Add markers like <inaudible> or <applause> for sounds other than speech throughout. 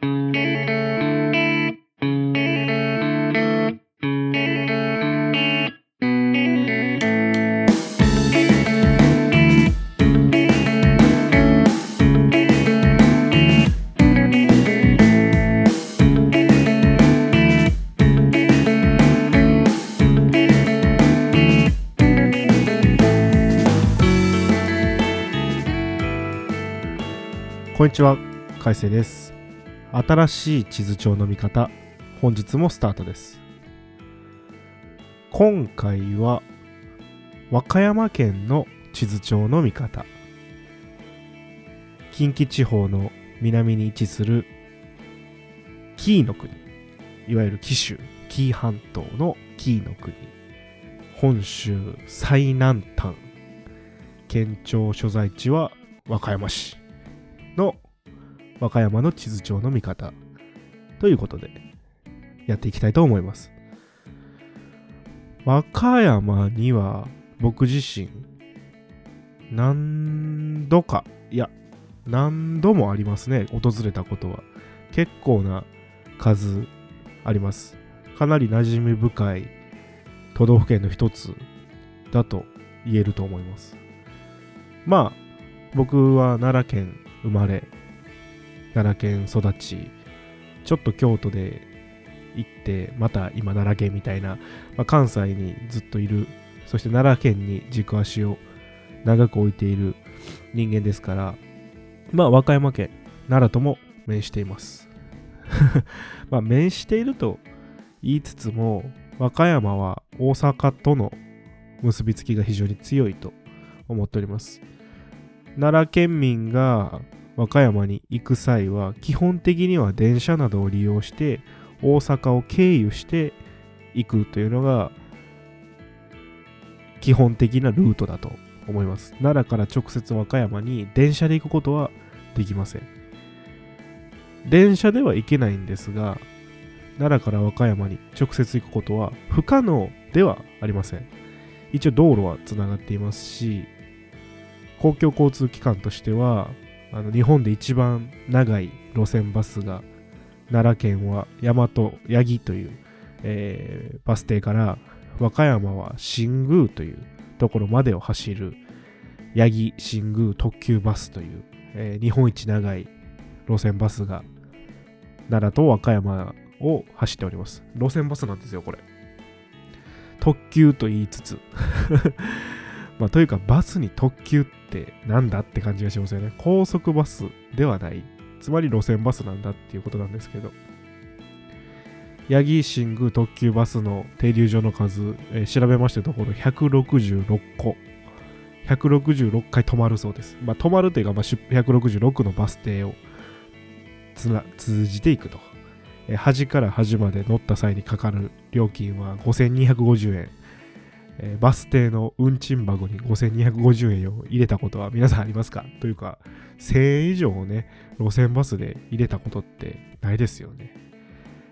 こんにちは、海星です。新しい地図帳の見方、本日もスタートです。今回は、和歌山県の地図帳の見方。近畿地方の南に位置する紀伊の国、いわゆる紀州、紀伊半島の紀伊の国、本州最南端、県庁所在地は和歌山市。の和歌山の地図帳の見方。ということでやっていきたいと思います。和歌山には僕自身何度かいや何度もありますね訪れたことは。結構な数あります。かなり馴染み深い都道府県の一つだと言えると思います。まあ僕は奈良県生まれ奈良県育ちちょっと京都で行ってまた今奈良県みたいな、まあ、関西にずっといるそして奈良県に軸足を長く置いている人間ですからまあ和歌山県奈良とも面しています。<laughs> まあ面していると言いつつも和歌山は大阪との結びつきが非常に強いと思っております。奈良県民が和歌山に行く際は基本的には電車などを利用して大阪を経由して行くというのが基本的なルートだと思います。奈良から直接和歌山に電車で行くことはできません。電車では行けないんですが奈良から和歌山に直接行くことは不可能ではありません。一応道路はつながっていますし公共交通機関としてはあの日本で一番長い路線バスが奈良県は大和八木という、えーバス停から和歌山は新宮というところまでを走る八木新宮特急バスという、えー日本一長い路線バスが奈良と和歌山を走っております。路線バスなんですよこれ。特急と言いつつ。まあというかバスに特急ってなんだって感じがしますよね高速バスではないつまり路線バスなんだっていうことなんですけど八木新宮特急バスの停留所の数、えー調べましたところ166個166回止まるそうです。まあ、止まるというか、まあ、166のバス停を通じていくと。端から端まで乗った際にかかる料金は5250円。えーバス停の運賃箱に5250円を入れたことは皆さんありますか？というか、1000円以上をね、路線バスで入れたことってないですよね。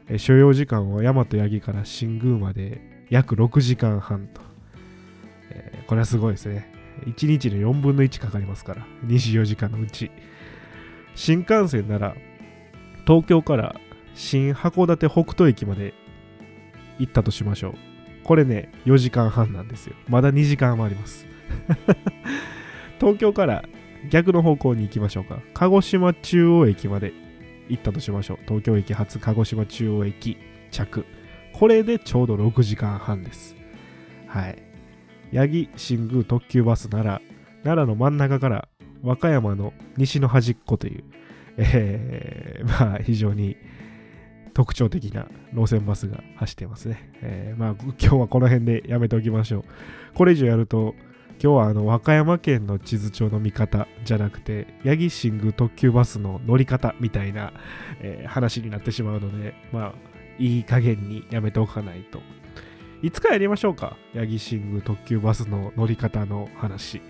えー所要時間は大和八木から新宮まで約6時間半と。えーこれはすごいですね。1日の4分の1かかりますから、24時間のうち。新幹線なら、東京から新函館北斗駅まで行ったとしましょう。これね、4時間半なんですよ。まだ2時間もあります。<laughs> 東京から逆の方向に行きましょうか。鹿児島中央駅まで行ったとしましょう。東京駅発鹿児島中央駅着。これでちょうど6時間半です。はい。八木新宮特急バスなら、奈良の真ん中から和歌山の西の端っこという、えー <laughs> まあ非常に特徴的な路線バスが走ってますね。えーまあ今日はこの辺でやめておきましょう。これ以上やると、今日はあの和歌山県の地図帳の見方じゃなくて、八木新宮特急バスの乗り方みたいな、えー話になってしまうので、まあいい加減にやめておかないと。いつかやりましょうか。八木新宮特急バスの乗り方の話。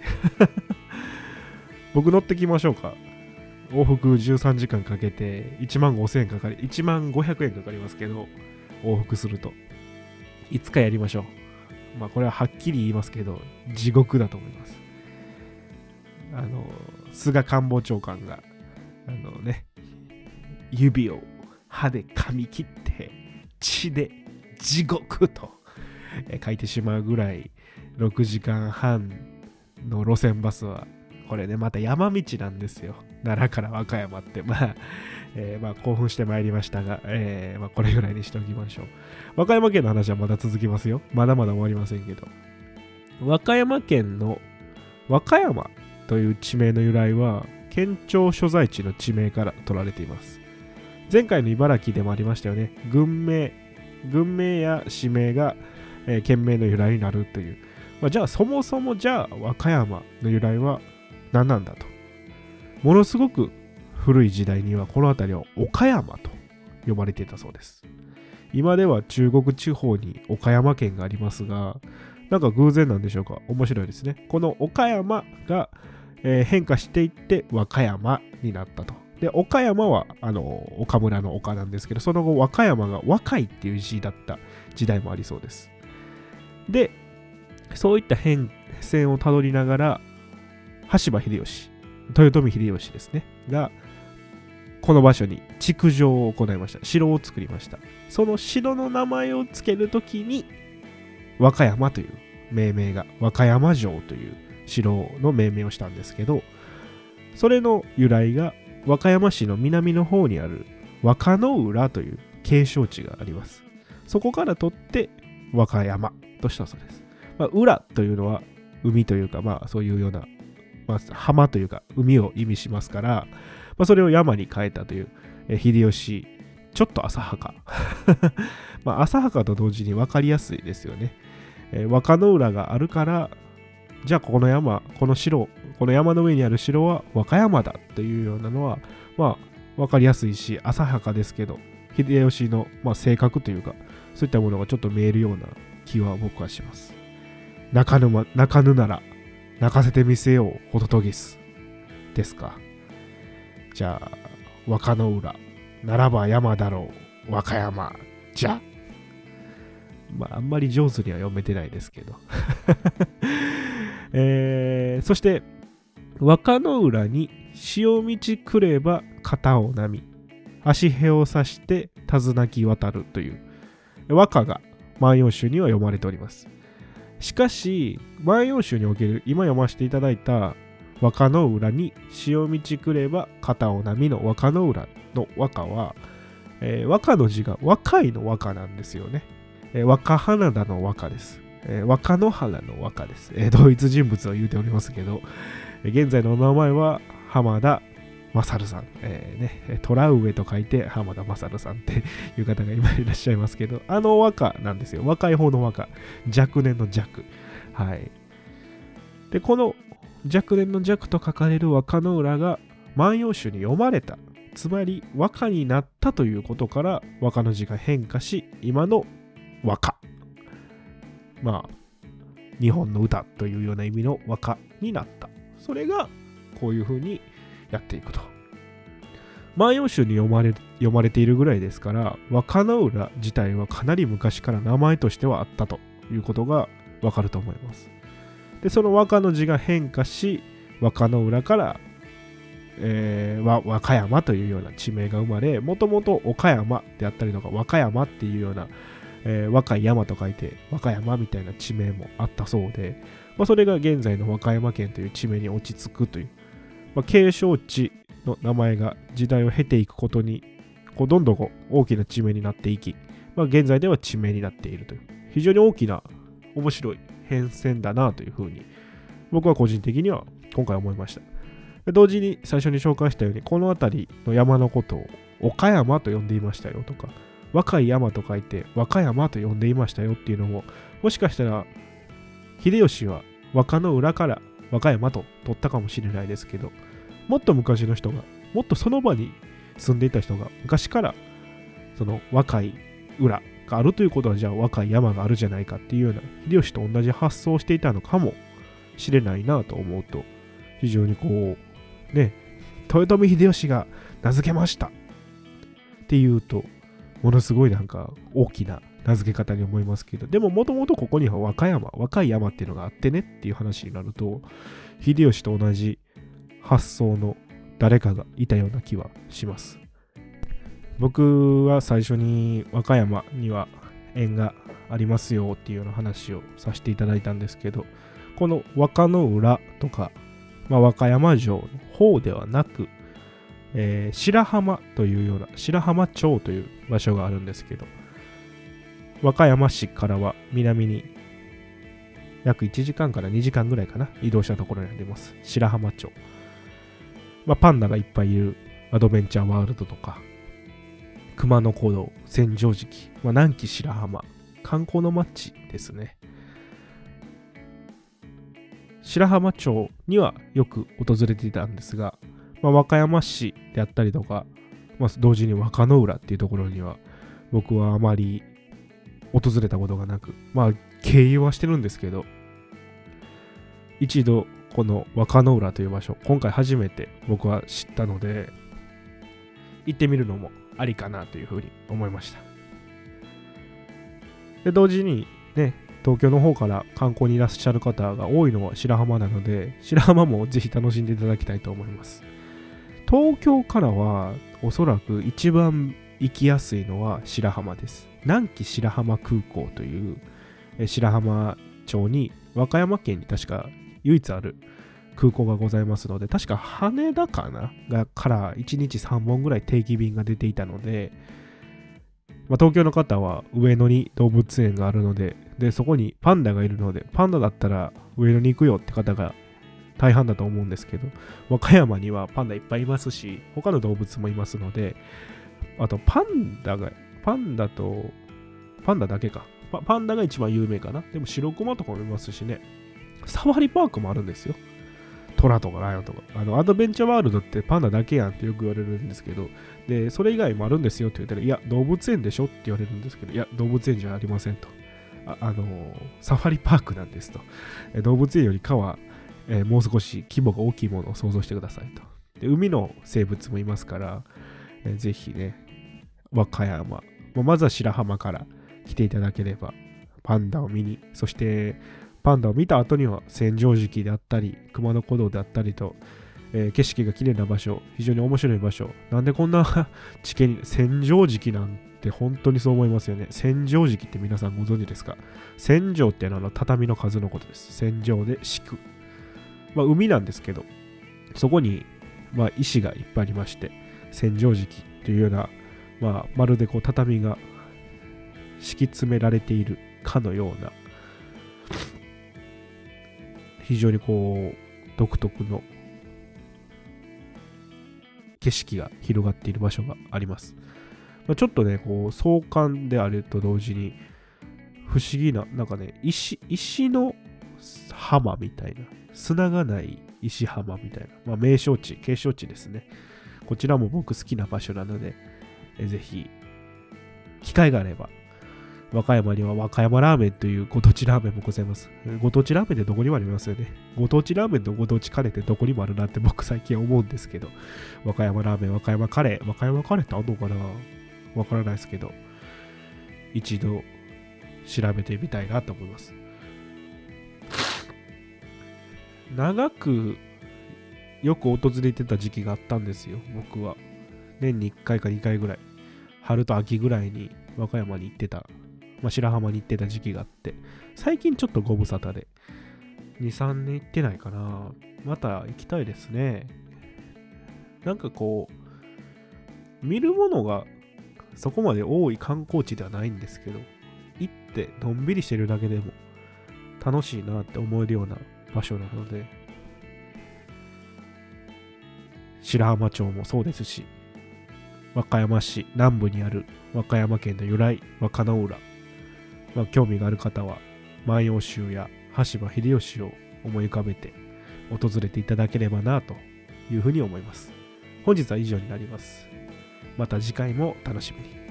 <laughs> 僕乗ってきましょうか。往復13時間かけて1万5000円かかり、1万500円かかりますけど、往復すると。いつかやりましょう。まあこれははっきり言いますけど、地獄だと思います。あの、菅官房長官が、あのね、指を歯で噛み切って血で地獄と書いてしまうぐらい6時間半の路線バスはこれねまた山道なんですよ。奈良から和歌山って。まあ、えー、まあ興奮してまいりましたが、えー、まあ、これぐらいにしておきましょう。和歌山県の話はまだ続きますよ。まだまだ終わりませんけど。和歌山県の和歌山という地名の由来は県庁所在地の地名から取られています。前回の茨城でもありましたよね。軍名軍名や地名が、えー、県名の由来になるという、まあ、じゃあそもそもじゃあ和歌山の由来は何なんだと。ものすごく古い時代にはこの辺りは岡山と呼ばれていたそうです。今では中国地方に岡山県がありますがなんか偶然なんでしょうか？面白いですね。この岡山が、えー、変化していって和歌山になったと。で岡山はあの岡村の岡なんですけどその後和歌山が若いっていう字だった時代もありそうです。でそういった変遷をたどりながら羽柴秀吉豊臣秀吉ですねがこの場所に築城を行いました。城を作りました。その城の名前を付けるときに和歌山という命名が和歌山城という城の命名をしたんですけどそれの由来が和歌山市の南の方にある和歌の浦という景勝地があります。そこから取って和歌山としたそうです、まあ、浦というのは海というかまあそういうような、まあ、浜というか海を意味しますから、まあ、それを山に変えたというえ秀吉ちょっと浅はか <laughs> まあ浅はかと同時に分かりやすいですよねえー、若野浦があるから、じゃあこの山、この城、この山の上にある城は和歌山だというようなのは、まあ、わかりやすいし、浅はかですけど、秀吉の、まあ、性格というか、そういったものがちょっと見えるような気は僕はします。泣かぬ,、ま、泣かぬなら、泣かせてみせよう、ホトトギス。ですか。じゃあ、若野浦、ならば山だろう、和歌山、じゃ。まあ、あんまり上手には読めてないですけど <laughs> えー、そして、若の浦に潮道くれば肩を波、足へを刺して手綱き渡るという和歌が万葉集には読まれております。しかし、万葉集における今読ませていただいた和歌の浦に潮道くれば肩を波の和歌の浦の和歌は、えー、和歌の字が若いの和歌なんですよね。えー、若花田の和歌です。えー、若野原の和歌です。えー、同一人物を言うておりますけど、現在のお名前は浜田勝さん、えーね、トラウエと書いて浜田勝さんっていう方が今いらっしゃいますけど、あの和歌なんですよ。若い方の和歌。若年の弱。はい。で、この若年の弱と書かれる和歌の裏が万葉集に読まれた。つまり和歌になったということから和歌の字が変化し、今の和歌。まあ、日本の歌というような意味の和歌になった。それがこういうふうにやっていくと。万葉集に読まれ読まれているぐらいですから、和歌の浦自体はかなり昔から名前としてはあったということがわかると思います。で、その和歌の字が変化し、和歌の浦から、えー、和和歌山というような地名が生まれ、もともと岡山であったりとか、和歌山っていうようなえー、若い山と書いて和歌山みたいな地名もあったそうで、まあ、それが現在の和歌山県という地名に落ち着くという、まあ、景勝地の名前が時代を経ていくことにこうどんどんこう大きな地名になっていき、まあ、現在では地名になっているという非常に大きな面白い変遷だなというふうに僕は個人的には今回思いました。同時に最初に紹介したようにこの辺りの山のことを岡山と呼んでいましたよとか若い山と書いて和歌山と呼んでいましたよっていうのももしかしたら秀吉は和歌の裏から和歌山と取ったかもしれないですけどもっと昔の人がもっとその場に住んでいた人が昔からその若い裏があるということはじゃあ若い山があるじゃないかっていうような秀吉と同じ発想をしていたのかもしれないなと思うと非常にこうね豊臣秀吉が名付けましたっていうとものすごいなんか大きな名付け方に思いますけど、でももともとここには和歌山、若い山っていうのがあってねっていう話になると、秀吉と同じ発想の誰かがいたような気はします。僕は最初に和歌山には縁がありますよっていうような話をさせていただいたんですけど、この和歌の浦とか、まあ、和歌山城の方ではなく、えー、白浜というような、白浜町という場所があるんですけど、和歌山市からは南に約1時間から2時間ぐらいかな、移動したところにあります。白浜町。まあ、パンダがいっぱいいるアドベンチャーワールドとか、熊野古道、千畳敷、まあ、南紀白浜、観光の街ですね。白浜町にはよく訪れていたんですが、まあ、和歌山市であったりとか、まあ、同時に和歌の浦っていうところには僕はあまり訪れたことがなく、まあ経由はしてるんですけど、一度この和歌の浦という場所、今回初めて僕は知ったので、行ってみるのもありかなというふうに思いました。で、同時にね、東京の方から観光にいらっしゃる方が多いのは白浜なので、白浜もぜひ楽しんでいただきたいと思います。東京からはおそらく一番行きやすいのは白浜です。南紀白浜空港という白浜町に和歌山県に確か唯一ある空港がございますので、確か羽田かながから1日3本ぐらい定期便が出ていたので、まあ、東京の方は上野に動物園があるので、で、そこにパンダがいるので、パンダだったら上野に行くよって方が大半だと思うんですけど、和歌山にはパンダいっぱいいますし、他の動物もいますので、あとパンダが、パンダと、パンダだけか。パンダが一番有名かな。でも白熊とかもいますしね。サファリパークもあるんですよ。トラとかライオンとか。あの、アドベンチャーワールドってパンダだけやんってよく言われるんですけど、で、それ以外もあるんですよって言ったら、いや、動物園でしょって言われるんですけど、いや、動物園じゃありませんと。あ、あのサファリパークなんですと。え動物園よりかは、えー、もう少し規模が大きいものを想像してくださいと。で海の生物もいますから、えー、ぜひね、和歌山、ままずは白浜から来ていただければ、パンダを見に、そしてパンダを見た後には千畳敷であったり、熊野古道であったりと、えー、景色が綺麗な場所、非常に面白い場所。なんでこんな <laughs> 地形に、千畳敷なんて本当にそう思いますよね。千畳敷って皆さんご存知ですか？千畳ってのは畳の数のことです。千畳で敷く。まあ海なんですけど、そこに、まあ、石がいっぱいありまして、千畳敷というような、まあ、まるでこう畳が敷き詰められているかのような非常にこう独特の景色が広がっている場所があります。まあ、ちょっとね、こう壮観であると同時に不思議な、なんかね、石、石の浜みたいな、砂がない石浜みたいな、まあ、名勝地、景勝地ですね。こちらも僕好きな場所なので、ぜひ、機会があれば和歌山には和歌山ラーメンというご当地ラーメンもございます。ご当地ラーメンってどこにもありますよね。ご当地ラーメンとご当地カレーってどこにもあるなって僕最近思うんですけど、和歌山ラーメン、和歌山カレー、和歌山カレーってあんのかな？わからないですけど、一度調べてみたいなと思います。長くよく訪れてた時期があったんですよ、僕は。年に1回か2回ぐらい。春と秋ぐらいに和歌山に行ってたまあ、白浜に行ってた時期があって、最近ちょっとご無沙汰で、2、3年行ってないかな。また行きたいですね。なんかこう、見るものがそこまで多い観光地ではないんですけど、行ってのんびりしてるだけでも楽しいなって思えるような場所なので、白浜町もそうですし、和歌山市南部にある和歌山県の由来和歌浦まあ、興味がある方は万葉集や羽柴秀吉を思い浮かべて訪れていただければなというふうに思います。本日は以上になります。また次回も楽しみに。